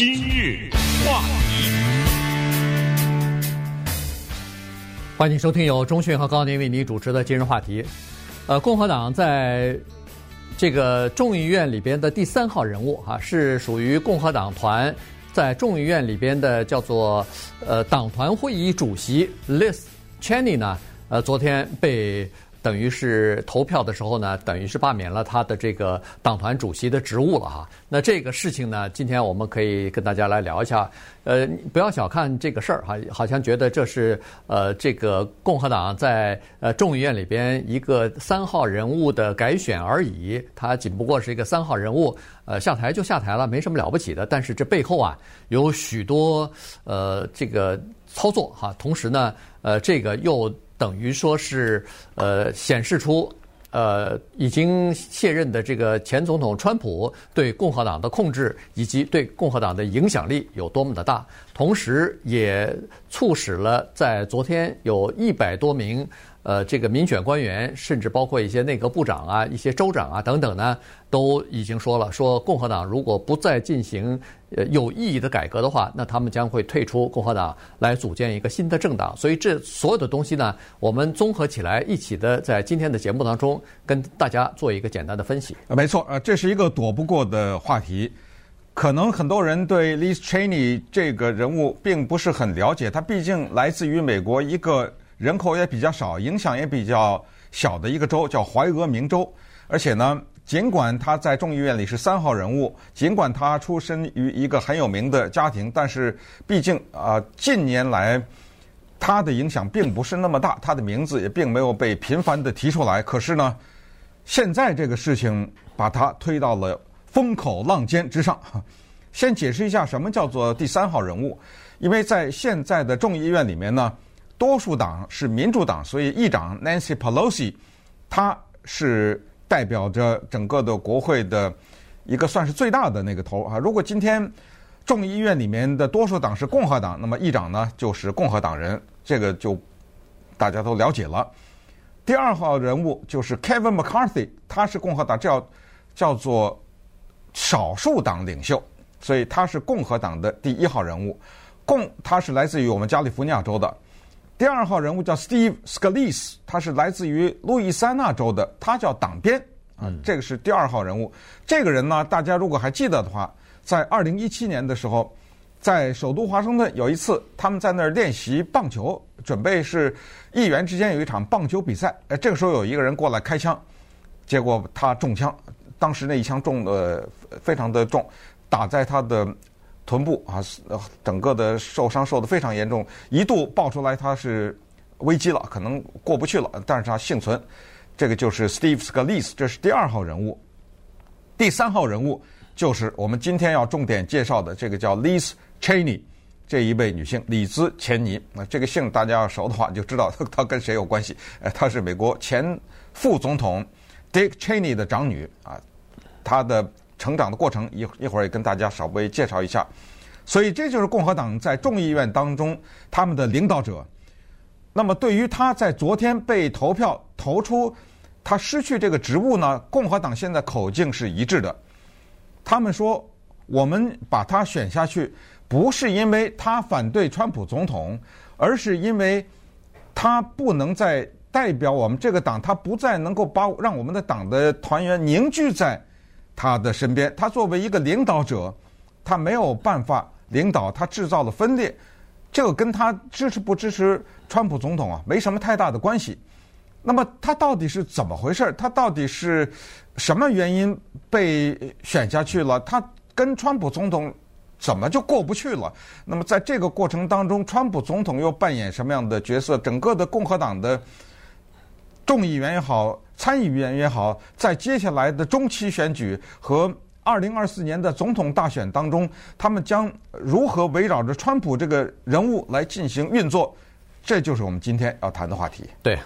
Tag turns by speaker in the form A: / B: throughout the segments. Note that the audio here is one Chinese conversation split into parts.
A: 今日话题，
B: 欢迎收听由中讯和高宁为你主持的今日话题。呃，共和党在这个众议院里边的第三号人物哈、啊，是属于共和党团在众议院里边的叫做呃党团会议主席 Liz Cheney 呢，呃，昨天被。等于是投票的时候呢，等于是罢免了他的这个党团主席的职务了哈。那这个事情呢，今天我们可以跟大家来聊一下。呃，不要小看这个事儿哈，好像觉得这是呃这个共和党在呃众议院里边一个三号人物的改选而已。他仅不过是一个三号人物，呃下台就下台了，没什么了不起的。但是这背后啊，有许多呃这个操作哈。同时呢，呃这个又。等于说是，呃，显示出，呃，已经卸任的这个前总统川普对共和党的控制以及对共和党的影响力有多么的大，同时也促使了在昨天有一百多名。呃，这个民选官员，甚至包括一些内阁部长啊、一些州长啊等等呢，都已经说了，说共和党如果不再进行呃有意义的改革的话，那他们将会退出共和党，来组建一个新的政党。所以这所有的东西呢，我们综合起来一起的，在今天的节目当中跟大家做一个简单的分析。
C: 没错，呃，这是一个躲不过的话题。可能很多人对 Liz Cheney 这个人物并不是很了解，他毕竟来自于美国一个。人口也比较少，影响也比较小的一个州叫怀俄明州，而且呢，尽管他在众议院里是三号人物，尽管他出身于一个很有名的家庭，但是毕竟啊、近年来他的影响并不是那么大，他的名字也并没有被频繁地提出来。可是呢，现在这个事情把他推到了风口浪尖之上。先解释一下什么叫做第三号人物，因为在现在的众议院里面呢。多数党是民主党，所以议长 Nancy Pelosi，他是代表着整个的国会的一个算是最大的那个头啊。如果今天众议院里面的多数党是共和党，那么议长呢就是共和党人，这个就大家都了解了。第二号人物就是 Kevin McCarthy，他是共和党叫叫做少数党领袖，所以他是共和党的第一号人物。共他是来自于我们加利福尼亚州的。第二号人物叫 Steve Scalise，他是来自于路易斯安那州的，他叫党鞭啊，这个是第二号人物。这个人呢，大家如果还记得的话，在二零一七年的时候，在首都华盛顿有一次，他们在那儿练习棒球，准备是议员之间有一场棒球比赛。哎，这个时候有一个人过来开枪，结果他中枪，当时那一枪中的非常的重，打在他的。臀部啊，整个的受伤受得非常严重，一度爆出来他是危机了，可能过不去了，但是他幸存。这个就是 Steve Scalise，这是第二号人物。第三号人物就是我们今天要重点介绍的这个叫 Liz Cheney 这一位女性，李兹·钱尼。那这个姓大家要熟的话，就知道她跟谁有关系。呃，她是美国前副总统 Dick Cheney 的长女啊，她的。成长的过程一一会儿也跟大家稍微介绍一下，所以这就是共和党在众议院当中他们的领导者。那么对于他在昨天被投票投出他失去这个职务呢，共和党现在口径是一致的。他们说，我们把他选下去，不是因为他反对川普总统，而是因为他不能再代表我们这个党，他不再能够把让我们的党的团员凝聚在。他的身边，他作为一个领导者，他没有办法领导，他制造了分裂，这个跟他支持不支持川普总统啊，没什么太大的关系。那么他到底是怎么回事？他到底是什么原因被选下去了？他跟川普总统怎么就过不去了？那么在这个过程当中，川普总统又扮演什么样的角色？整个的共和党的众议员也好。参议员也好，在接下来的中期选举和二零二四年的总统大选当中，他们将如何围绕着川普这个人物来进行运作？这就是我们今天要谈的话题。
B: 对，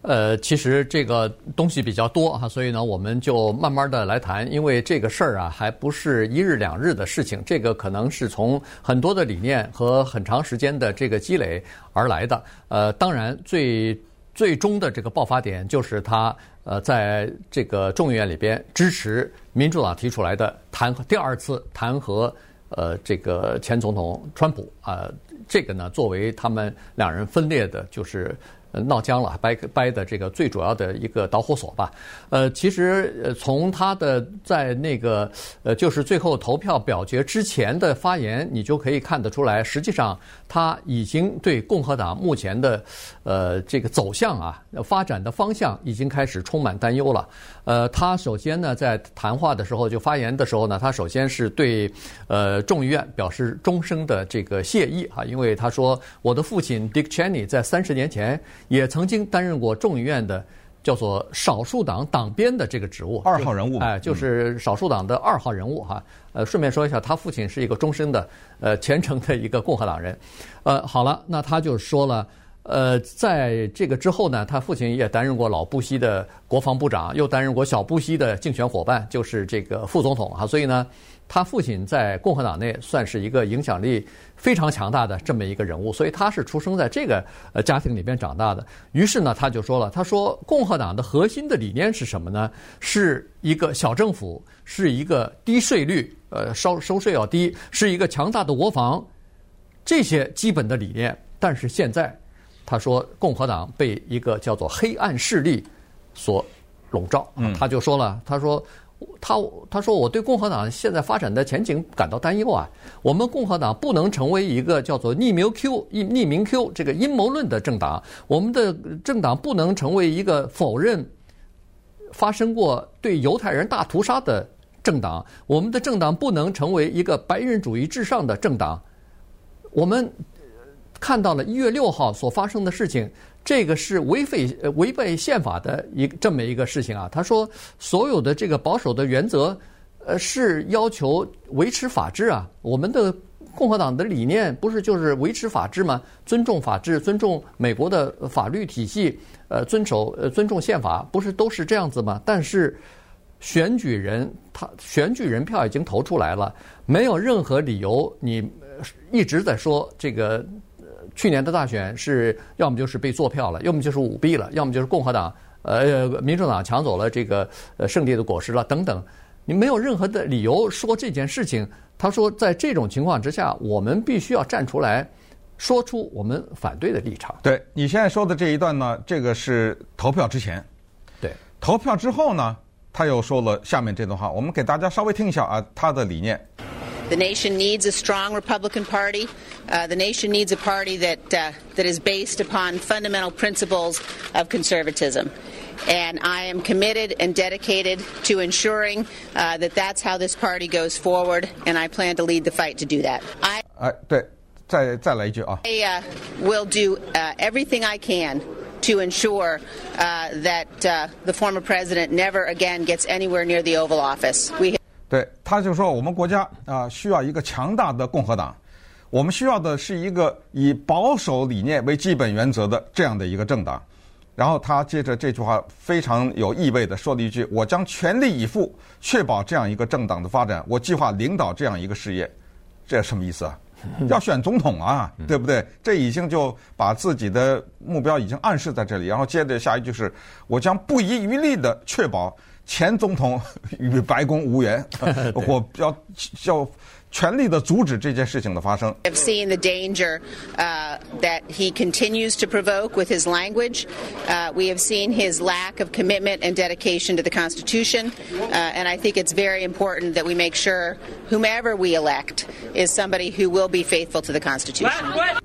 B: 呃，其实这个东西比较多哈，所以呢，我们就慢慢的来谈，因为这个事儿啊，还不是一日两日的事情，这个可能是从很多的理念和很长时间的这个积累而来的。呃，当然最。最终的这个爆发点就是他呃，在这个众议院里边支持民主党提出来的弹劾第二次弹劾呃这个前总统川普啊，这个呢作为他们两人分裂的，就是。闹僵了，掰掰的这个最主要的一个导火索吧。呃，其实呃，从他的在那个呃，就是最后投票表决之前的发言，你就可以看得出来，实际上他已经对共和党目前的呃这个走向啊，发展的方向已经开始充满担忧了。呃，他首先呢，在谈话的时候就发言的时候呢，他首先是对呃众议院表示终生的这个谢意啊，因为他说我的父亲 Dick Cheney 在三十年前。也曾经担任过众议院的叫做少数党党鞭的这个职务，
C: 二号人物，
B: 哎，就是少数党的二号人物哈。呃，顺便说一下，他父亲是一个终身的呃虔诚的一个共和党人。呃，好了，那他就说了，呃，在这个之后呢，他父亲也担任过老布希的国防部长，又担任过小布希的竞选伙伴，就是这个副总统哈。所以呢。他父亲在共和党内算是一个影响力非常强大的这么一个人物，所以他是出生在这个呃家庭里边长大的。于是呢，他就说了，他说共和党的核心的理念是什么呢？是一个小政府，是一个低税率，呃，收收税要低，是一个强大的国防，这些基本的理念。但是现在，他说共和党被一个叫做黑暗势力所笼罩，他就说了，他说。他他说我对共和党现在发展的前景感到担忧啊！我们共和党不能成为一个叫做匿名 Q 匿名 Q 这个阴谋论的政党，我们的政党不能成为一个否认发生过对犹太人大屠杀的政党，我们的政党不能成为一个白人主义至上的政党。我们看到了一月六号所发生的事情。这个是违背呃违背宪法的一这么一个事情啊。他说，所有的这个保守的原则，呃，是要求维持法治啊。我们的共和党的理念不是就是维持法治吗？尊重法治，尊重美国的法律体系，呃，遵守呃尊重宪法，不是都是这样子吗？但是选举人他选举人票已经投出来了，没有任何理由你一直在说这个。去年的大选是要么就是被作票了，要么就是舞弊了，要么就是共和党呃民主党抢走了这个呃胜利的果实了等等。你没有任何的理由说这件事情。他说，在这种情况之下，我们必须要站出来，说出我们反对的立场。
C: 对，你现在说的这一段呢，这个是投票之前。
B: 对，
C: 投票之后呢，他又说了下面这段话，我们给大家稍微听一下啊，他的理念。
D: The nation needs a strong Republican Party. Uh, the nation needs a party that, uh, that is based upon fundamental principles of conservatism. And I am committed and dedicated to ensuring uh, that that's how this party goes forward, and I plan to lead the fight to do that. I, I uh, will do uh, everything I can to ensure uh, that the former president never again gets anywhere near the Oval Office. We
C: 对，他就说我们国家啊需要一个强大的共和党，我们需要的是一个以保守理念为基本原则的这样的一个政党。然后他接着这句话非常有意味地说了一句：“我将全力以赴确保这样一个政党的发展，我计划领导这样一个事业。”这什么意思啊？要选总统啊，对不对？这已经就把自己的目标已经暗示在这里。然后接着下一句是：“我将不遗余力的确保。”前总统与白宫无缘，我要要全力的阻止这件事情的发生。
D: I've seen the danger uh, that he continues to provoke with his language. Uh, we have seen his lack of commitment and dedication to the Constitution, uh, and I think it's very important that we make sure whomever we elect is somebody who will be faithful to the Constitution.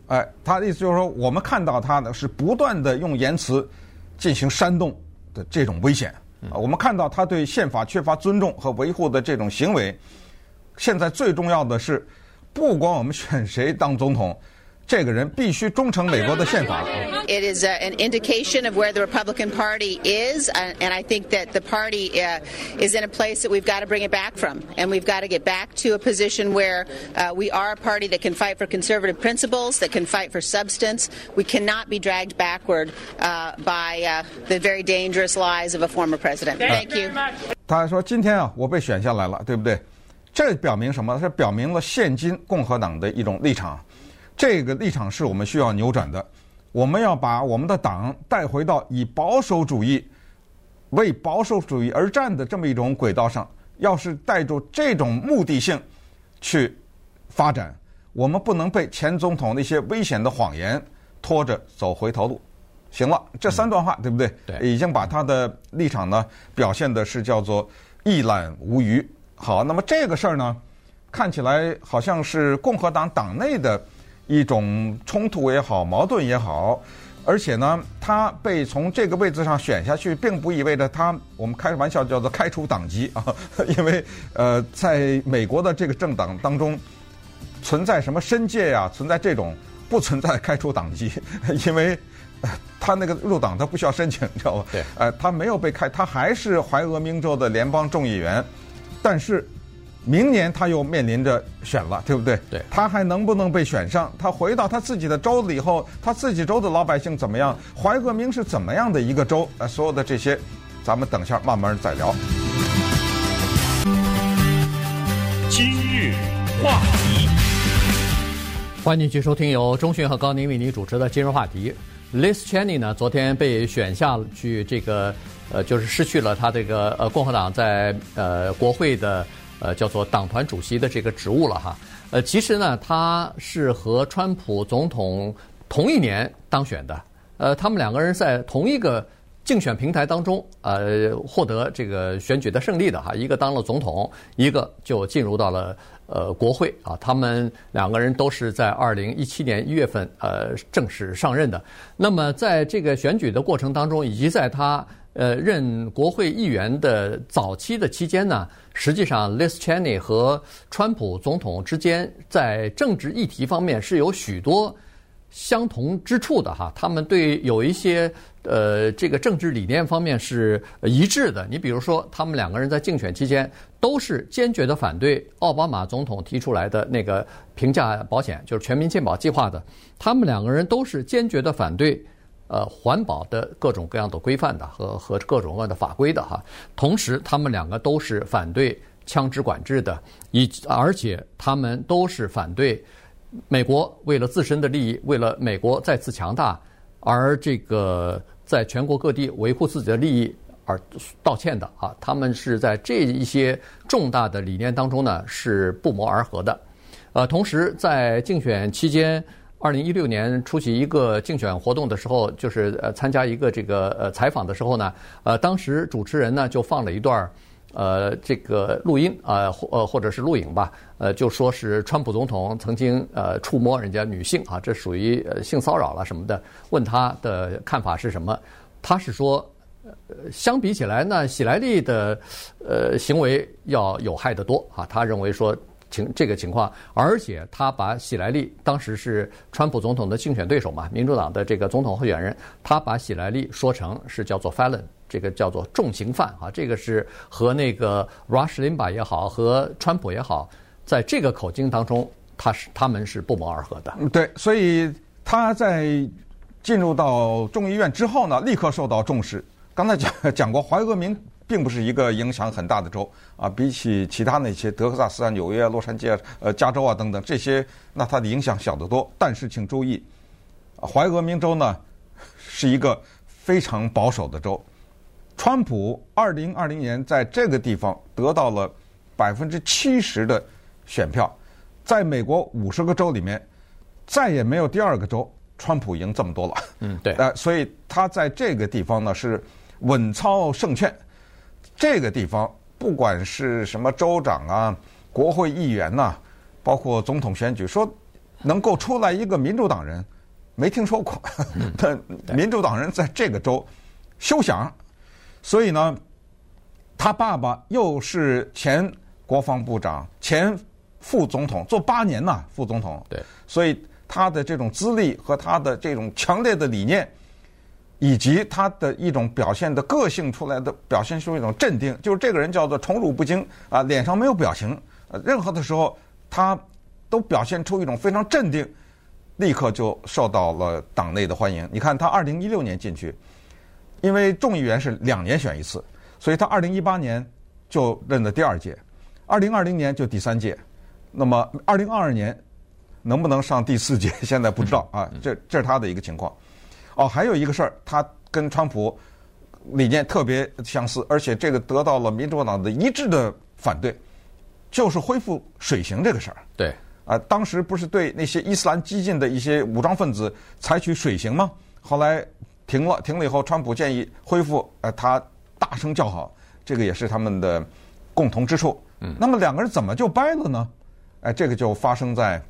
C: 哎，他的意思就是说，我们看到他呢是不断的用言辞进行煽动的这种危险。啊，我们看到他对宪法缺乏尊重和维护的这种行为，现在最重要的是，不管我们选谁当总统。这个人必须忠诚美国的宪法。
D: It is an indication of where the Republican Party is, and I think that the party is in a place that we've got to bring it back from, and we've got to get back to a position where we are a party that can fight for conservative principles, that can fight for substance. We cannot be dragged backward by the very dangerous lies of a former president. Thank you.
C: 他说：“今天啊，我被选下来了，对不对？这表明什么？这表明了现今共和党的一种立场。” 这个立场是我们需要扭转的，我们要把我们的党带回到以保守主义为保守主义而战的这么一种轨道上。要是带着这种目的性去发展，我们不能被前总统那些危险的谎言拖着走回头路。行了，这三段话、嗯、对不对？
B: 对，
C: 已经把他的立场呢表现的是叫做一览无余。好，那么这个事儿呢，看起来好像是共和党党内的一种冲突也好，矛盾也好。而且呢，他被从这个位置上选下去，并不意味着他我们开玩笑叫做开除党籍啊，因为呃，在美国的这个政党当中，存在什么申诫呀，存在这种不存在开除党籍，因为他那个入党他不需要申请，你知道吧？
B: 对，
C: 呃，他没有被开，他还是怀俄明州的联邦众议员，但是。明年他又面临着选了，对不对？
B: 对，
C: 他还能不能被选上？他回到他自己的州了以后，他自己州的老百姓怎么样？怀俄明是怎么样的一个州？呃，所有的这些，咱们等一下慢慢再聊。
A: 今日话题，
B: 欢迎继续收听由中迅和高宁为您主持的今日话题。Liz Cheney 呢，昨天被选下去，这个呃，就是失去了他这个呃共和党在呃国会的。呃，叫做党团主席的这个职务了哈。呃，其实呢，他是和川普总统同一年当选的。呃，他们两个人在同一个竞选平台当中，呃，获得这个选举的胜利的哈。一个当了总统，一个就进入到了呃国会啊。他们两个人都是在二零一七年一月份呃正式上任的。那么在这个选举的过程当中，以及在他。呃，任国会议员的早期的期间呢，实际上，Liz Cheney 和川普总统之间在政治议题方面是有许多相同之处的哈。他们对有一些呃这个政治理念方面是一致的。你比如说，他们两个人在竞选期间都是坚决的反对奥巴马总统提出来的那个平价保险，就是全民健保计划的。他们两个人都是坚决的反对。呃，环保的各种各样的规范的和和各种各样的法规的哈，同时他们两个都是反对枪支管制的，以而且他们都是反对美国为了自身的利益，为了美国再次强大而这个在全国各地维护自己的利益而道歉的啊，他们是在这一些重大的理念当中呢是不谋而合的，呃，同时在竞选期间。二零一六年出席一个竞选活动的时候，就是呃参加一个这个呃采访的时候呢，呃当时主持人呢就放了一段呃这个录音啊或呃或者是录影吧，呃就说是川普总统曾经呃触摸人家女性啊，这属于性骚扰了什么的，问他的看法是什么？他是说，呃相比起来呢，喜来利的呃行为要有害得多啊，他认为说。情这个情况，而且他把喜来利当时是川普总统的竞选对手嘛，民主党的这个总统候选人，他把喜来利说成是叫做 felon，这个叫做重刑犯啊，这个是和那个 Rush Limbaugh 也好，和川普也好，在这个口径当中，他是他们是不谋而合的。
C: 对，所以他在进入到众议院之后呢，立刻受到重视。刚才讲讲过怀俄明。并不是一个影响很大的州啊，比起其他那些德克萨斯啊、纽约啊、洛杉矶啊、呃、加州啊等等这些，那它的影响小得多。但是请注意，怀俄明州呢是一个非常保守的州。川普二零二零年在这个地方得到了百分之七十的选票，在美国五十个州里面，再也没有第二个州川普赢这么多了。
B: 嗯，对。
C: 呃，所以他在这个地方呢是稳操胜券。这个地方，不管是什么州长啊、国会议员呐、啊，包括总统选举，说能够出来一个民主党人，没听说过。但民主党人在这个州休想。所以呢，他爸爸又是前国防部长、前副总统，做八年呐，副总统。
B: 对，
C: 所以他的这种资历和他的这种强烈的理念。以及他的一种表现的个性出来的表现出一种镇定，就是这个人叫做宠辱不惊啊，脸上没有表情，任何的时候他都表现出一种非常镇定，立刻就受到了党内的欢迎。你看他二零一六年进去，因为众议员是两年选一次，所以他二零一八年就任了第二届，二零二零年就第三届，那么二零二二年能不能上第四届，现在不知道啊，这这是他的一个情况。哦，还有一个事儿，他跟川普理念特别相似，而且这个得到了民主党的一致的反对，就是恢复水刑这个事儿。
B: 对，
C: 啊，当时不是对那些伊斯兰激进的一些武装分子采取水刑吗？后来停了，停了以后，川普建议恢复，呃，他大声叫好，这个也是他们的共同之处。嗯，那么两个人怎么就掰了呢？哎，这个就发生在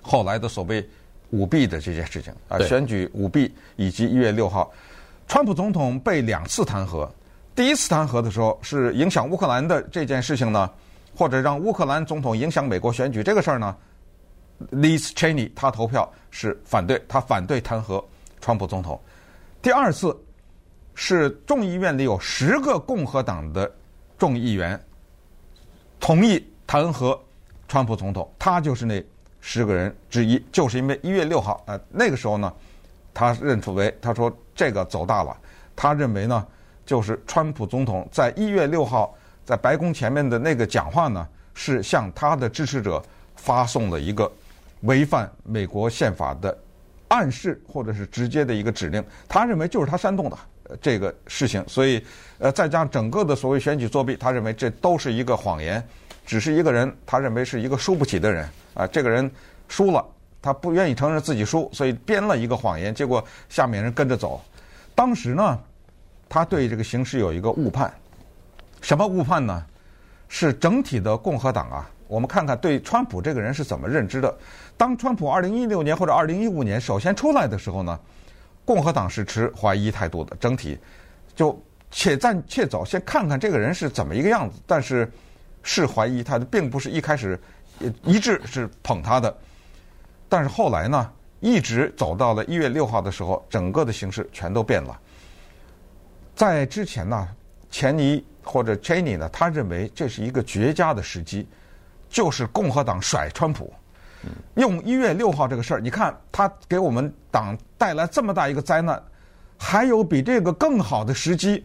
C: 后来的所谓舞弊的这件事情啊，选举舞弊以及一月六号，川普总统被两次弹劾。第一次弹劾的时候是影响乌克兰的这件事情呢，或者让乌克兰总统影响美国选举这个事儿呢，Liz Cheney 他投票是反对，他反对弹劾川普总统。第二次是众议院里有十个共和党的众议员同意弹劾川普总统，他就是那十个人之一，就是因为一月六号，呃，那个时候呢，他认出为他说这个走大了，他认为呢，就是川普总统在一月六号在白宫前面的那个讲话呢，是向他的支持者发送了一个违反美国宪法的暗示或者是直接的一个指令，他认为就是他煽动的这个事情，所以呃，再加上整个的所谓选举作弊，他认为这都是一个谎言。只是一个人，他认为是一个输不起的人啊。这个人输了，他不愿意承认自己输，所以编了一个谎言。结果下面人跟着走。当时呢，他对这个形势有一个误判。什么误判呢？是整体的共和党啊。我们看看对川普这个人是怎么认知的。当川普二零一六年或者二零一五年首先出来的时候呢，共和党是持怀疑态度的。整体就且战且走，先看看这个人是怎么一个样子。但是。是怀疑他的，并不是一开始一致是捧他的，但是后来呢，一直走到了一月六号的时候，整个的形势全都变了。在之前呢，钱尼或者 Cheney 呢，他认为这是一个绝佳的时机，就是共和党甩川普，用一月六号这个事儿，你看他给我们党带来这么大一个灾难，还有比这个更好的时机。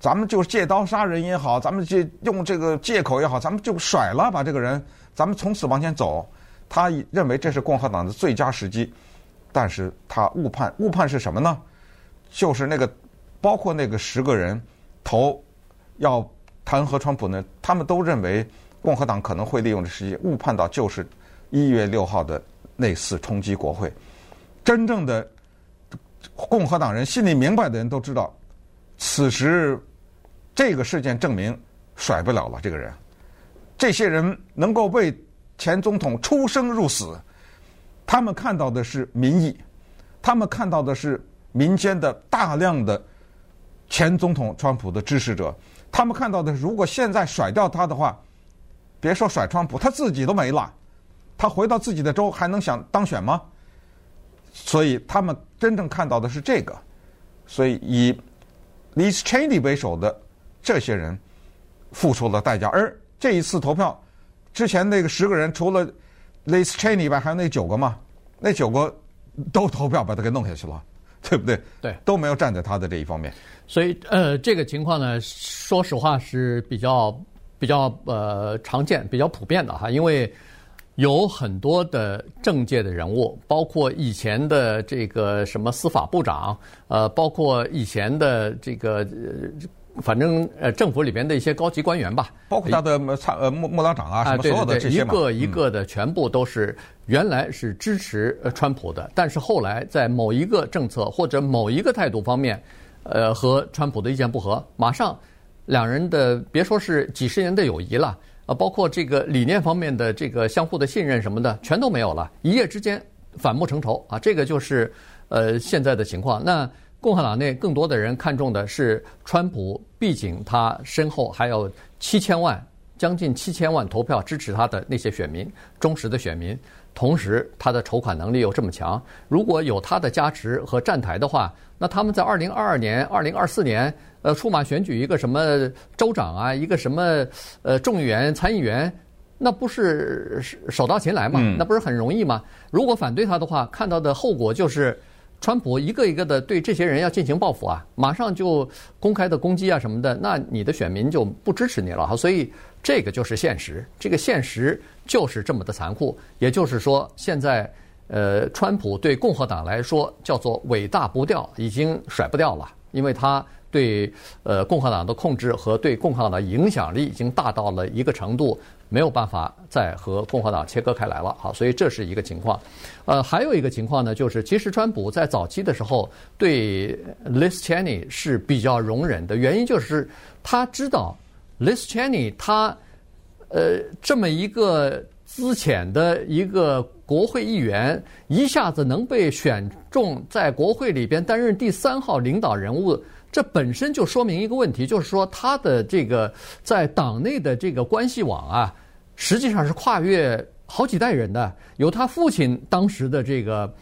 C: 咱们就借刀杀人也好，咱们就用这个借口也好，咱们就甩了把这个人，咱们从此往前走。他认为这是共和党的最佳时机，但是他误判，误判是什么呢？就是那个包括那个十个人投要弹劾川普呢，他们都认为共和党可能会利用这时机，误判到就是一月六号的那次冲击国会。真正的共和党人心里明白的人都知道，此时。这个事件证明甩不了了。这个人，这些人能够为前总统出生入死，他们看到的是民意，他们看到的是民间的大量的前总统川普的支持者，他们看到的，如果现在甩掉他的话，别说甩川普，他自己都没了，他回到自己的州还能想当选吗？所以他们真正看到的是这个，所以以 Liz Cheney 为首的。这些人付出了代价，而这一次投票之前那个十个人，除了 Liz Cheney 以外，还有那九个嘛？那九个都投票把他给弄下去了，对不对？
B: 对，
C: 都没有站在他的这一方面。
B: 所以，呃，这个情况呢，说实话是比较比较呃常见、比较普遍的哈，因为有很多的政界的人物，包括以前的这个什么司法部长，呃，包括以前的这个。呃反正呃，政府里边的一些高级官员吧，
C: 包括他的参呃幕幕僚长啊，什么所有的这些
B: 嘛，一个一个的全部都是原来是支持呃川普的，但是后来在某一个政策或者某一个态度方面，呃，和川普的意见不合，马上两人的别说是几十年的友谊了，啊，包括这个理念方面的这个相互的信任什么的，全都没有了，一夜之间反目成仇啊，这个就是呃现在的情况。那。共和党内更多的人看重的是川普，毕竟他身后还有七千万、将近七千万投票支持他的那些选民，忠实的选民。同时，他的筹款能力又这么强，如果有他的加持和站台的话，那他们在二零二二年、二零二四年，呃，出马选举一个什么州长啊，一个什么呃众议员、参议员，那不是手到擒来嘛？那不是很容易嘛？如果反对他的话，看到的后果就是。川普一个一个的对这些人要进行报复啊，马上就公开的攻击啊什么的，那你的选民就不支持你了哈。所以这个就是现实，这个现实就是这么的残酷。也就是说，现在呃，川普对共和党来说叫做尾大不掉，已经甩不掉了。因为他对呃共和党的控制和对共和党的影响力已经大到了一个程度，没有办法再和共和党切割开来了。好，所以这是一个情况。呃，还有一个情况呢，就是其实川普在早期的时候对 Liz Cheney 是比较容忍的，原因就是他知道 Liz Cheney 他呃这么一个资浅的一个国会议员，一下子能被选中在国会里边担任第三号领导人物。这本身就说明一个问题，就是说他的这个在党内的这个关系网啊，实际上是跨越好几代人的。有他父亲当时的这个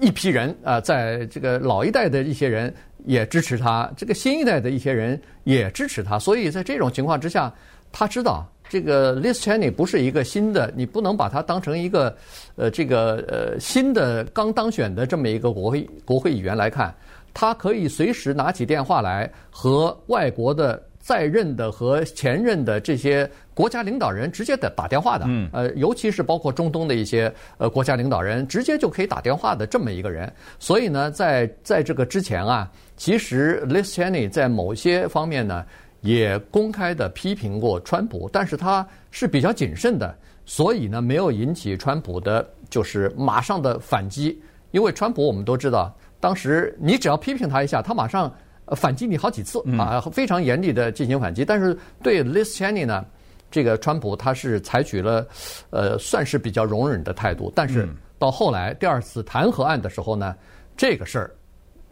B: 一批人啊，在这个老一代的一些人也支持他，这个新一代的一些人也支持他。所以在这种情况之下，他知道这个 Liz Cheney 不是一个新的，你不能把他当成一个呃这个呃新的刚当选的这么一个国会国会议员来看。他可以随时拿起电话来和外国的在任的和前任的这些国家领导人直接的打电话的，呃，尤其是包括中东的一些呃国家领导人，直接就可以打电话的这么一个人。所以呢，在在这个之前啊，其实 Liz Cheney 在某些方面呢也公开的批评过川普，但是他是比较谨慎的，所以呢没有引起川普的就是马上的反击，因为川普我们都知道。当时你只要批评他一下，他马上反击你好几次啊，非常严厉的进行反击。但是对 Liz Cheney 呢，这个川普他是采取了呃算是比较容忍的态度。但是到后来第二次弹劾案的时候呢，这个事儿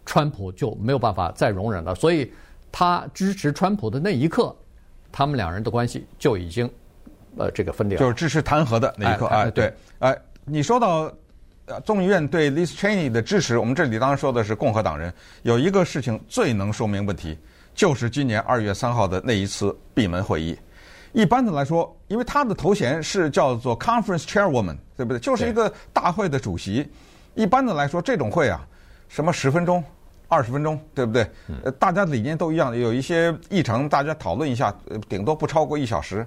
B: 川普就没有办法再容忍了。所以他支持川普的那一刻，他们两人的关系就已经呃这个分裂了。
C: 就是支持弹劾的那一刻哎，对，哎，你说到。呃，众议院对 Liz Cheney 的支持，我们这里当然说的是共和党人。有一个事情最能说明问题，就是今年二月三号的那一次闭门会议。一般的来说，因为他的头衔是叫做 Conference Chairwoman，对不对？就是一个大会的主席。一般的来说，这种会啊，什么十分钟、二十分钟，对不对？呃，大家理念都一样，有一些议程，大家讨论一下，呃，顶多不超过一小时。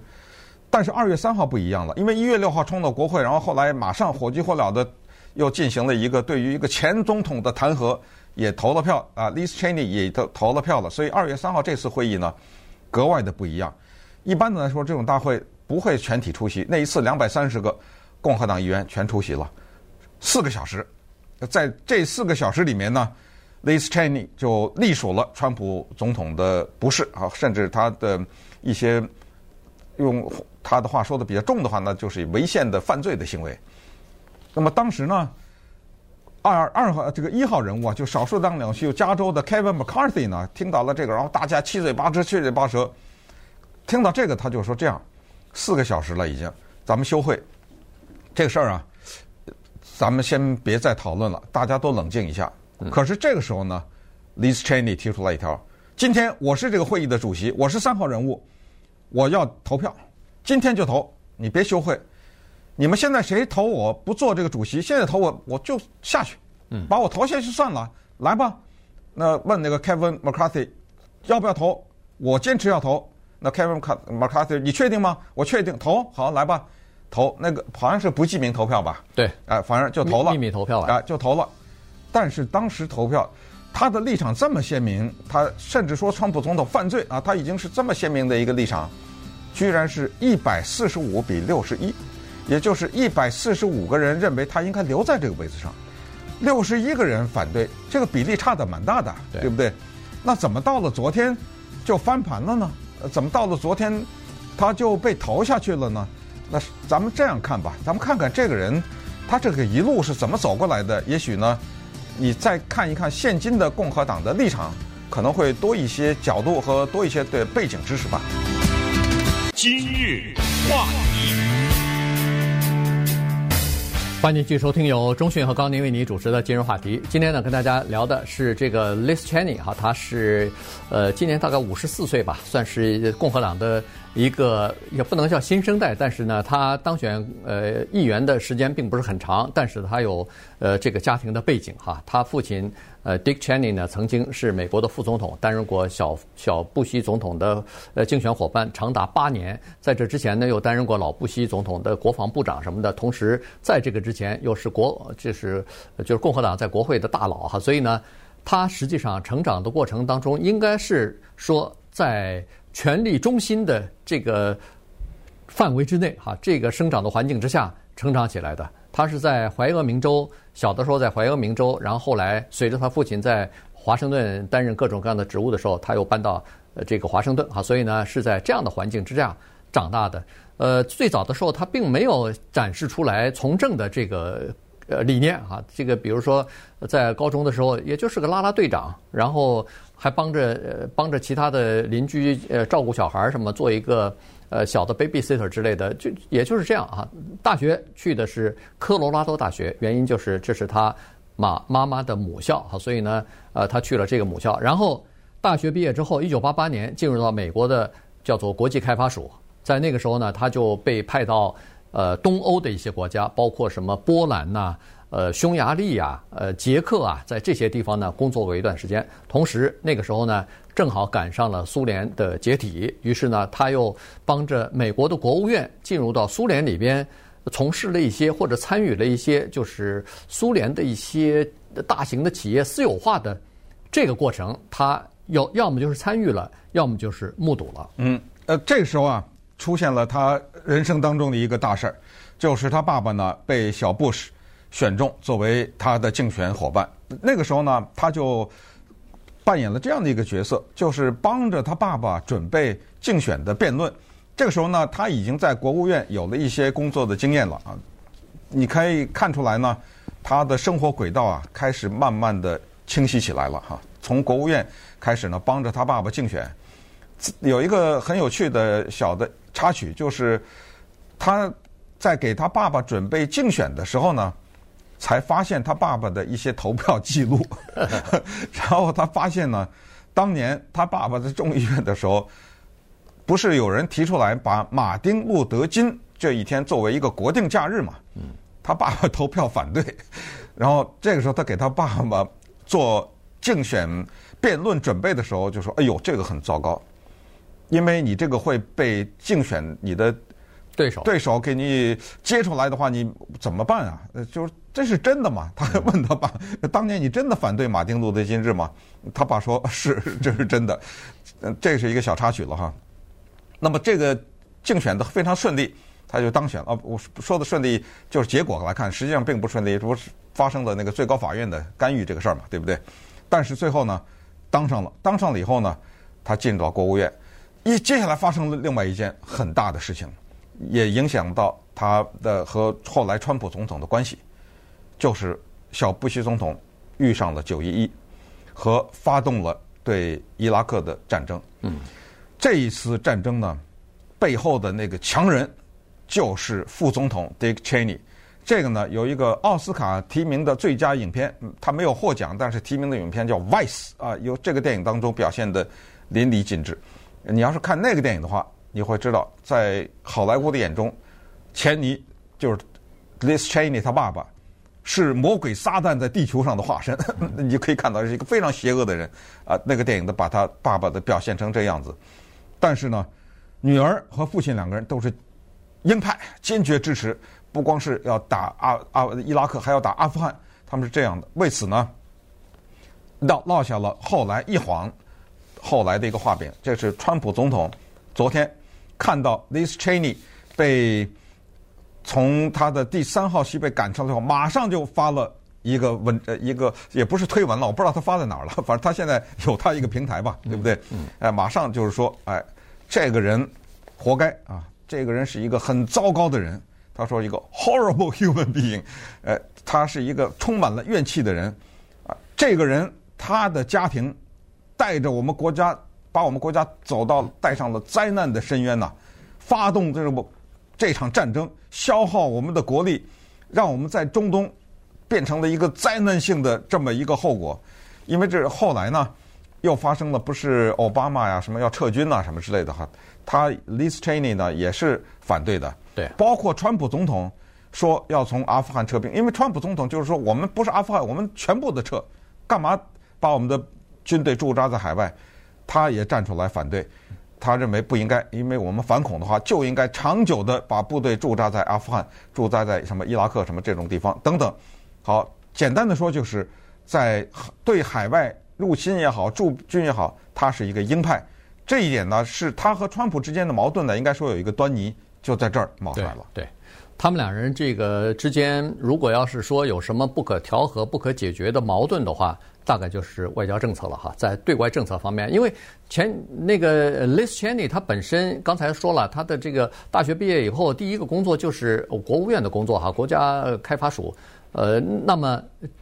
C: 但是二月三号不一样了，因为一月六号冲到国会，然后后来马上火急火燎的。又进行了一个对于一个前总统的弹劾，也投了票啊，Liz Cheney 也投投了票了。所以二月三号这次会议呢，格外的不一样。一般的来说，这种大会不会全体出席。那一次两百三十个共和党议员全出席了，四个小时。在这四个小时里面呢，Liz Cheney 就隶属了川普总统的不是啊，甚至他的一些用他的话说的比较重的话呢，就是违宪的犯罪的行为。那么当时呢，二二号这个一号人物啊，就少数党领袖加州的 Kevin McCarthy 呢，听到了这个，然后大家七嘴八舌、七嘴八舌。听到这个，他就说：“这样，四个小时了，已经，咱们休会。这个事儿啊，咱们先别再讨论了，大家都冷静一下。”可是这个时候呢，Liz Cheney 提出来一条：“今天我是这个会议的主席，我是三号人物，我要投票，今天就投，你别休会。”你们现在谁投我不做这个主席？现在投我，我就下去，把我投下去算了。来吧，那问那个 Kevin McCarthy 要不要投？我坚持要投。那 Kevin McCarthy，你确定吗？我确定，投好来吧，投那个好像是不记名投票吧？
B: 对，
C: 哎，反正就投了，
B: 秘密投票
C: 啊，就投了。但是当时投票，他的立场这么鲜明，他甚至说川普总统犯罪啊，他已经是这么鲜明的一个立场，居然是一百四十五比六十一。也就是一百四十五个人认为他应该留在这个位置上，六十一个人反对，这个比例差的蛮大的，对，对不对？那怎么到了昨天就翻盘了呢？怎么到了昨天他就被投下去了呢？那咱们这样看吧，咱们看看这个人他这个一路是怎么走过来的。也许呢，你再看一看现今的共和党的立场，可能会多一些角度和多一些对背景知识吧。
A: 今日话
B: 欢迎继续收听由中讯和高宁为你主持的今日话题。今天呢，跟大家聊的是这个 Liz Cheney 哈，他是呃今年大概五十四岁吧，算是共和党的一个也不能叫新生代，但是呢，他当选呃议员的时间并不是很长，但是他有呃这个家庭的背景哈，他父亲。呃，Dick Cheney 呢，曾经是美国的副总统，担任过小小布希总统的呃竞选伙伴，长达八年。在这之前呢，又担任过老布希总统的国防部长什么的。同时，在这个之前，又是国就是就是共和党在国会的大佬哈。所以呢，他实际上成长的过程当中，应该是说在权力中心的这个范围之内，哈，这个生长的环境之下成长起来的。他是在怀俄明州，小的时候在怀俄明州，然后后来随着他父亲在华盛顿担任各种各样的职务的时候，他又搬到呃这个华盛顿，哈，所以呢是在这样的环境之下长大的。呃，最早的时候他并没有展示出来从政的这个。呃，理念啊，这个比如说，在高中的时候，也就是个啦啦队长，然后还帮着呃帮着其他的邻居呃照顾小孩儿什么，做一个呃小的 babysitter 之类的，就也就是这样啊。大学去的是科罗拉多大学，原因就是这是他妈妈妈的母校哈，所以呢，呃，他去了这个母校。然后大学毕业之后，一九八八年进入到美国的叫做国际开发署，在那个时候呢，他就被派到。呃，东欧的一些国家，包括什么波兰呐、呃，匈牙利呀、呃，捷克啊，在这些地方呢工作过一段时间。同时，那个时候呢，正好赶上了苏联的解体，于是呢，他又帮着美国的国务院进入到苏联里边，从事了一些或者参与了一些，就是苏联的一些大型的企业私有化的这个过程。他要要么就是参与了，要么就是目睹了。
C: 嗯，呃，这个时候啊。出现了他人生当中的一个大事儿，就是他爸爸呢被小布什选中作为他的竞选伙伴。那个时候呢，他就扮演了这样的一个角色，就是帮着他爸爸准备竞选的辩论。这个时候呢，他已经在国务院有了一些工作的经验了啊。你可以看出来呢，他的生活轨道啊开始慢慢的清晰起来了哈。从国务院开始呢，帮着他爸爸竞选。有一个很有趣的小的插曲，就是他在给他爸爸准备竞选的时候呢，才发现他爸爸的一些投票记录，然后他发现呢，当年他爸爸在众议院的时候，不是有人提出来把马丁路德金这一天作为一个国定假日嘛？他爸爸投票反对，然后这个时候他给他爸爸做竞选辩论准备的时候，就说：“哎呦，这个很糟糕。”因为你这个会被竞选你的
B: 对手
C: 对手给你接出来的话，你怎么办啊？就是这是真的吗？他问他爸：“当年你真的反对马丁路德金日吗？”他爸说：“是，这是真的。”嗯，这是一个小插曲了哈。那么这个竞选的非常顺利，他就当选了。我说的顺利就是结果来看，实际上并不顺利，不是发生了那个最高法院的干预这个事儿嘛，对不对？但是最后呢，当上了，当上了以后呢，他进入到国务院。一接下来发生了另外一件很大的事情，也影响到他的和后来川普总统的关系，就是小布希总统遇上了九一一，和发动了对伊拉克的战争。嗯，这一次战争呢，背后的那个强人就是副总统 Dick Cheney。这个呢，有一个奥斯卡提名的最佳影片，他没有获奖，但是提名的影片叫《Vice》啊，由这个电影当中表现的淋漓尽致。你要是看那个电影的话，你会知道，在好莱坞的眼中，钱尼就是 Liz Cheney 他爸爸，是魔鬼撒旦在地球上的化身。你就可以看到是一个非常邪恶的人啊。那个电影的把他爸爸的表现成这样子，但是呢，女儿和父亲两个人都是鹰派，坚决支持，不光是要打阿阿伊拉克，还要打阿富汗。他们是这样的，为此呢，落落下了后来一晃。后来的一个画饼，这是川普总统昨天看到 Liz Cheney 被从他的第三号席被赶出来后，马上就发了一个文，呃，一个也不是推文了，我不知道他发在哪儿了。反正他现在有他一个平台吧，对不对？嗯。哎，马上就是说，哎，这个人活该啊！这个人是一个很糟糕的人。他说一个 horrible human being，呃，他是一个充满了怨气的人啊。这个人他的家庭。带着我们国家，把我们国家走到带上了灾难的深渊呐！发动这个这场战争，消耗我们的国力，让我们在中东变成了一个灾难性的这么一个后果。因为这后来呢，又发生了不是奥巴马呀什么要撤军呐什么之类的哈，他 Liz Cheney 呢也是反对的。
B: 对，
C: 包括川普总统说要从阿富汗撤兵，因为川普总统就是说我们不是阿富汗，我们全部的撤，干嘛把我们的军队驻扎在海外，他也站出来反对。他认为不应该，因为我们反恐的话，就应该长久的把部队驻扎在阿富汗、驻扎在什么伊拉克什么这种地方等等。好，简单的说就是，在对海外入侵也好、驻军也好，他是一个鹰派。这一点呢，是他和川普之间的矛盾呢，应该说有一个端倪，就在这儿冒出来了。
B: 对，对他们两人这个之间，如果要是说有什么不可调和、不可解决的矛盾的话，大概就是外交政策了哈。在对外政策方面，因为前那个 Liz Cheney 他本身刚才说了，他的这个大学毕业以后第一个工作就是国务院的工作哈，国家开发署。呃，那么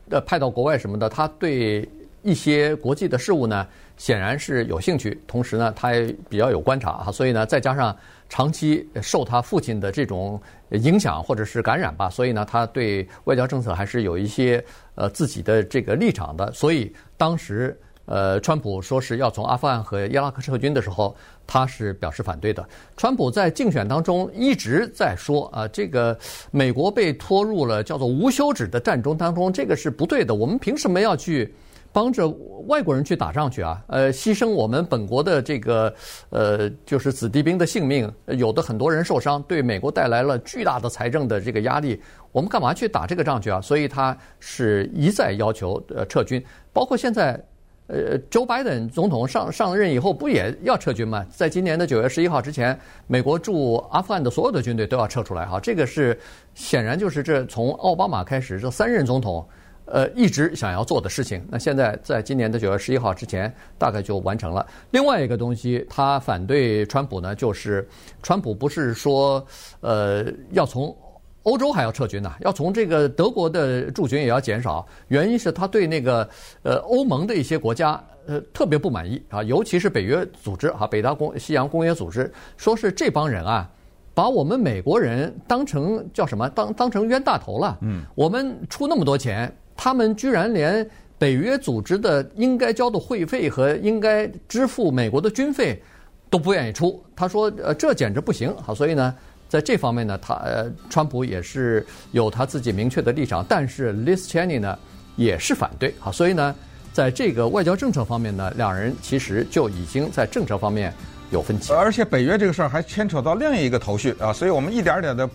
B: 呃派到国外什么的，他对一些国际的事务呢，显然是有兴趣。同时呢，他也比较有观察啊，所以呢，再加上长期受他父亲的这种影响或者是感染吧，所以呢，他对外交政策还是有一些呃自己的这个立场的。所以当时。呃，川普说是要从阿富汗和伊拉克撤军的时候，他是表示反对的。川普在竞选当中一直在说啊，这个美国被拖入了叫做无休止的战争当中，这个是不对的。我们凭什么要去帮着外国人去打仗去啊？呃，牺牲我们本国的这个呃，就是子弟兵的性命，有的很多人受伤，对美国带来了巨大的财政的这个压力。我们干嘛去打这个仗去啊？所以他是一再要求呃撤军，包括现在。呃，Joe Biden 总统上上任以后不也要撤军吗？在今年的九月十一号之前，美国驻阿富汗的所有的军队都要撤出来哈。这个是显然就是这从奥巴马开始这三任总统，呃，一直想要做的事情。那现在在今年的九月十一号之前，大概就完成了。另外一个东西，他反对川普呢，就是川普不是说呃要从。欧洲还要撤军呢，要从这个德国的驻军也要减少，原因是他对那个呃欧盟的一些国家呃特别不满意啊，尤其是北约组织啊，北大公西洋公约组织，说是这帮人啊，把我们美国人当成叫什么？当当成冤大头了。嗯，我们出那么多钱，他们居然连北约组织的应该交的会费和应该支付美国的军费都不愿意出。他说呃这简直不行好，所以呢。在这方面呢，他呃，川普也是有他自己明确的立场，但是 Liz Cheney 呢也是反对啊，所以呢，在这个外交政策方面呢，两人其实就已经在政策方面有分歧。
C: 而且北约这个事儿还牵扯到另一个头绪啊，所以我们一点点的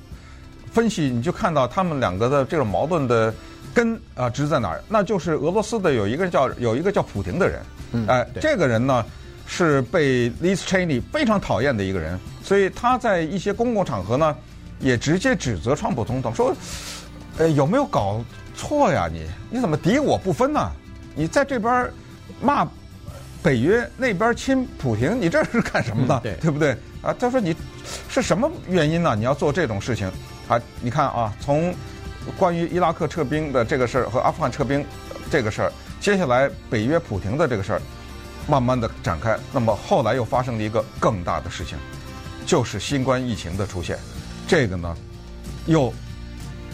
C: 分析，你就看到他们两个的这种矛盾的根啊，直在哪儿？那就是俄罗斯的有一个叫有一个叫普廷的人，哎，这个人呢。是被 Liz Cheney 非常讨厌的一个人，所以他在一些公共场合呢，也直接指责川普总统说：“呃，有没有搞错呀？你你怎么敌我不分呢？你在这边骂北约，那边亲普廷，你这是干什么呢？对，对不对？啊，他说你是什么原因呢？你要做这种事情？啊，你看啊，从关于伊拉克撤兵的这个事儿和阿富汗撤兵这个事儿，接下来北约普廷的这个事儿。”慢慢的展开，那么后来又发生了一个更大的事情，就是新冠疫情的出现，这个呢，又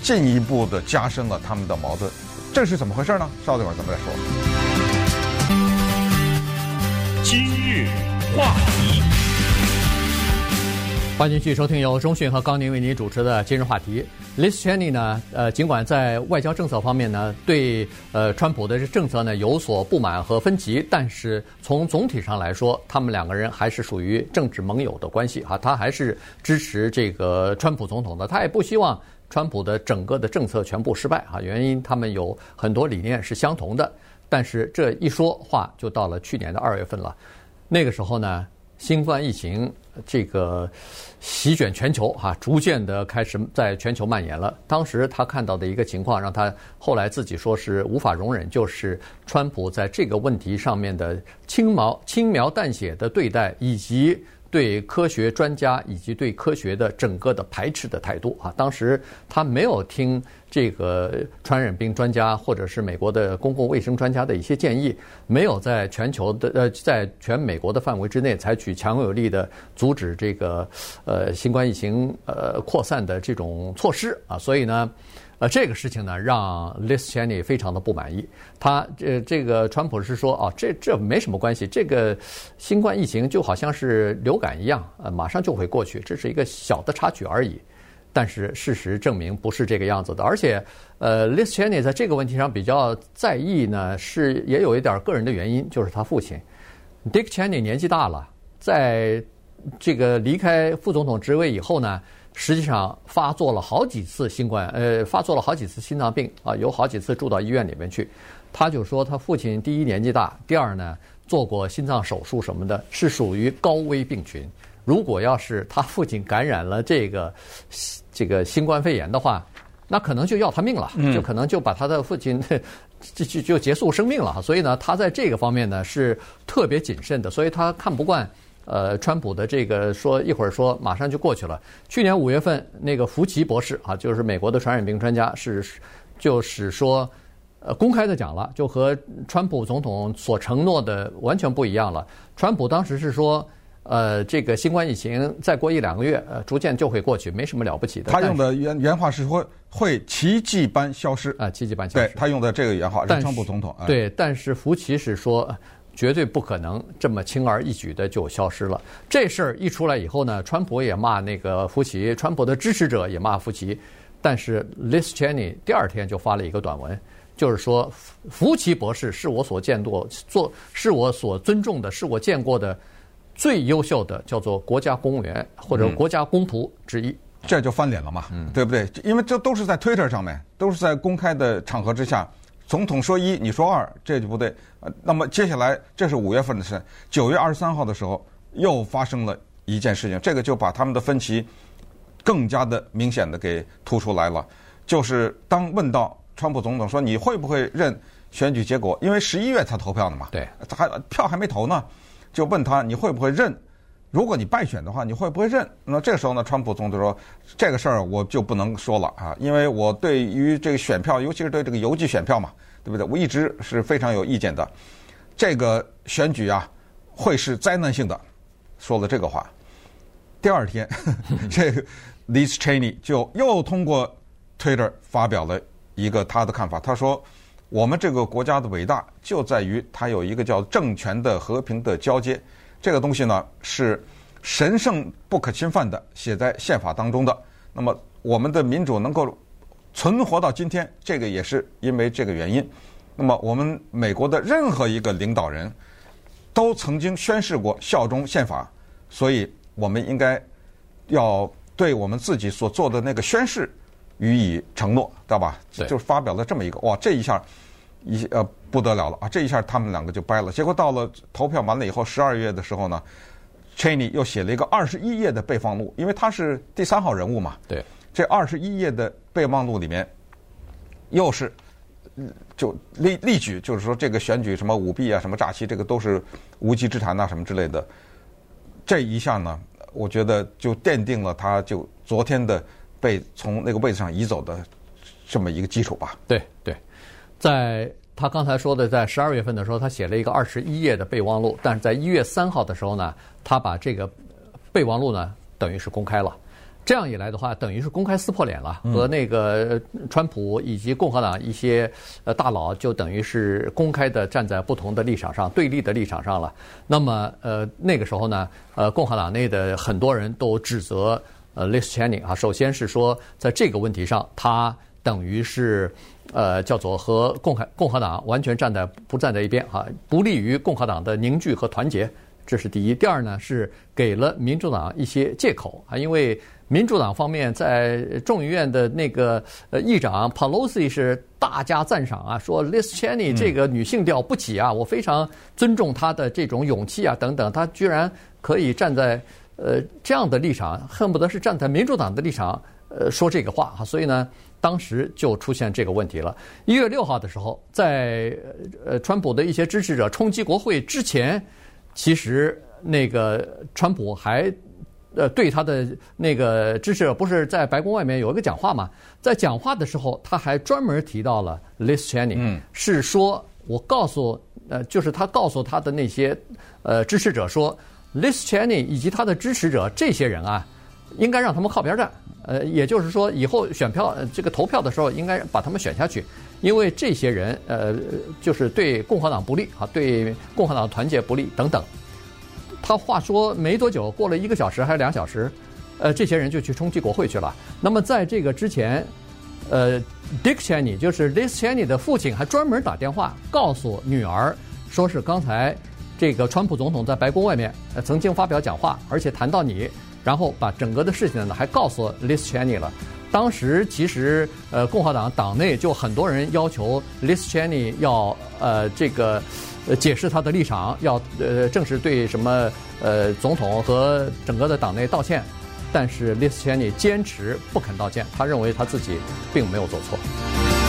C: 进一步的加深了他们的矛盾，这是怎么回事呢？稍等会儿咱们再说。
A: 今日话题。
B: 欢迎继续收听由中讯和高宁为您主持的今日话题。Liz Cheney 呢，呃，尽管在外交政策方面呢，对呃川普的这政策呢有所不满和分歧，但是从总体上来说，他们两个人还是属于政治盟友的关系啊。他还是支持这个川普总统的，他也不希望川普的整个的政策全部失败啊。原因他们有很多理念是相同的，但是这一说话就到了去年的二月份了，那个时候呢，新冠疫情。这个席卷全球哈，逐渐的开始在全球蔓延了。当时他看到的一个情况，让他后来自己说是无法容忍，就是川普在这个问题上面的轻毛轻描淡写的对待，以及。对科学专家以及对科学的整个的排斥的态度啊，当时他没有听这个传染病专家或者是美国的公共卫生专家的一些建议，没有在全球的呃，在全美国的范围之内采取强有力的阻止这个呃新冠疫情呃扩散的这种措施啊，所以呢。呃，这个事情呢，让 Liz Cheney 非常的不满意。他这这个川普是说啊，这这没什么关系，这个新冠疫情就好像是流感一样，呃，马上就会过去，这是一个小的插曲而已。但是事实证明不是这个样子的，而且，呃，Liz Cheney 在这个问题上比较在意呢，是也有一点个人的原因，就是他父亲 Dick Cheney 年纪大了，在这个离开副总统职位以后呢。实际上发作了好几次新冠，呃，发作了好几次心脏病啊，有好几次住到医院里面去。他就说他父亲第一年纪大，第二呢做过心脏手术什么的，是属于高危病群。如果要是他父亲感染了这个这个新冠肺炎的话，那可能就要他命了，就可能就把他的父亲就就就结束生命了。所以呢，他在这个方面呢是特别谨慎的，所以他看不惯呃川普的这个说一会儿说马上就过去了。去年五月份那个福奇博士啊，就是美国的传染病专家，是就是说呃公开的讲了，就和川普总统所承诺的完全不一样了。川普当时是说。呃，这个新冠疫情再过一两个月，呃，逐渐就会过去，没什么了不起的。
C: 他用的原原话是说会奇迹般消失
B: 啊，奇迹般消失。
C: 对，他用的这个原话，是川普总统。
B: 对，但是福奇是说绝对不可能这么轻而易举的就消失了。这事儿一出来以后呢，川普也骂那个福奇，川普的支持者也骂福奇，但是 Liz Cheney 第二天就发了一个短文，就是说福奇博士是我所见过做，是我所尊重的，是我见过的。最优秀的叫做国家公务员或者国家公仆之一，
C: 这就翻脸了嘛，对不对？因为这都是在 Twitter 上面，都是在公开的场合之下，总统说一，你说二，这就不对。呃那么接下来，这是五月份的事，九月二十三号的时候又发生了一件事情，这个就把他们的分歧更加的明显的给突出来了。就是当问到川普总统说你会不会认选举结果，因为十一月才投票的嘛，
B: 对，
C: 他还票还没投呢。就问他你会不会认？如果你败选的话，你会不会认？那这个时候呢，川普总统说这个事儿我就不能说了啊，因为我对于这个选票，尤其是对这个邮寄选票嘛，对不对？我一直是非常有意见的。这个选举啊，会是灾难性的，说了这个话。第二天，这个 Liz Cheney 就又通过 Twitter 发表了一个他的看法，他说。我们这个国家的伟大就在于它有一个叫政权的和平的交接，这个东西呢是神圣不可侵犯的，写在宪法当中的。那么我们的民主能够存活到今天，这个也是因为这个原因。那么我们美国的任何一个领导人都曾经宣誓过效忠宪法，所以我们应该要对我们自己所做的那个宣誓。予以承诺，知道吧？
B: 对
C: 就发表了这么一个哇，这一下一呃不得了了啊！这一下他们两个就掰了。结果到了投票完了以后，十二月的时候呢，Cheney 又写了一个二十一页的备忘录，因为他是第三号人物嘛。
B: 对，
C: 这二十一页的备忘录里面，又是就例例举，就是说这个选举什么舞弊啊、什么诈欺，这个都是无稽之谈呐、啊，什么之类的。这一下呢，我觉得就奠定了他就昨天的。被从那个位置上移走的这么一个基础吧。
B: 对对，在他刚才说的，在十二月份的时候，他写了一个二十一页的备忘录，但是在一月三号的时候呢，他把这个备忘录呢，等于是公开了。这样一来的话，等于是公开撕破脸了，和那个川普以及共和党一些呃大佬就等于是公开的站在不同的立场上，对立的立场上了。那么呃那个时候呢，呃共和党内的很多人都指责。呃，Liz Cheney 啊，首先是说，在这个问题上，他等于是呃，叫做和共和共和党完全站在不站在一边啊，不利于共和党的凝聚和团结，这是第一。第二呢，是给了民主党一些借口啊，因为民主党方面在众议院的那个呃议长 Pelosi 是大加赞赏啊，说 Liz Cheney 这个女性调不起啊，我非常尊重她的这种勇气啊等等，她居然可以站在。呃，这样的立场恨不得是站在民主党的立场，呃，说这个话啊，所以呢，当时就出现这个问题了。一月六号的时候，在呃，川普的一些支持者冲击国会之前，其实那个川普还呃对他的那个支持者不是在白宫外面有一个讲话嘛，在讲话的时候，他还专门提到了 Liz Cheney，嗯，是说我告诉呃，就是他告诉他的那些呃支持者说。Liz Cheney 以及他的支持者这些人啊，应该让他们靠边站。呃，也就是说，以后选票这个投票的时候，应该把他们选下去，因为这些人呃，就是对共和党不利啊，对共和党团结不利等等。他话说没多久，过了一个小时还是两小时，呃，这些人就去冲击国会去了。那么在这个之前，呃，Dick Cheney 就是 Liz Cheney 的父亲，还专门打电话告诉女儿，说是刚才。这个川普总统在白宫外面呃曾经发表讲话，而且谈到你，然后把整个的事情呢还告诉 Liz Cheney 了。当时其实呃共和党党内就很多人要求 Liz Cheney 要呃这个呃解释他的立场，要呃正式对什么呃总统和整个的党内道歉。但是 Liz Cheney 坚持不肯道歉，他认为他自己并没有做错。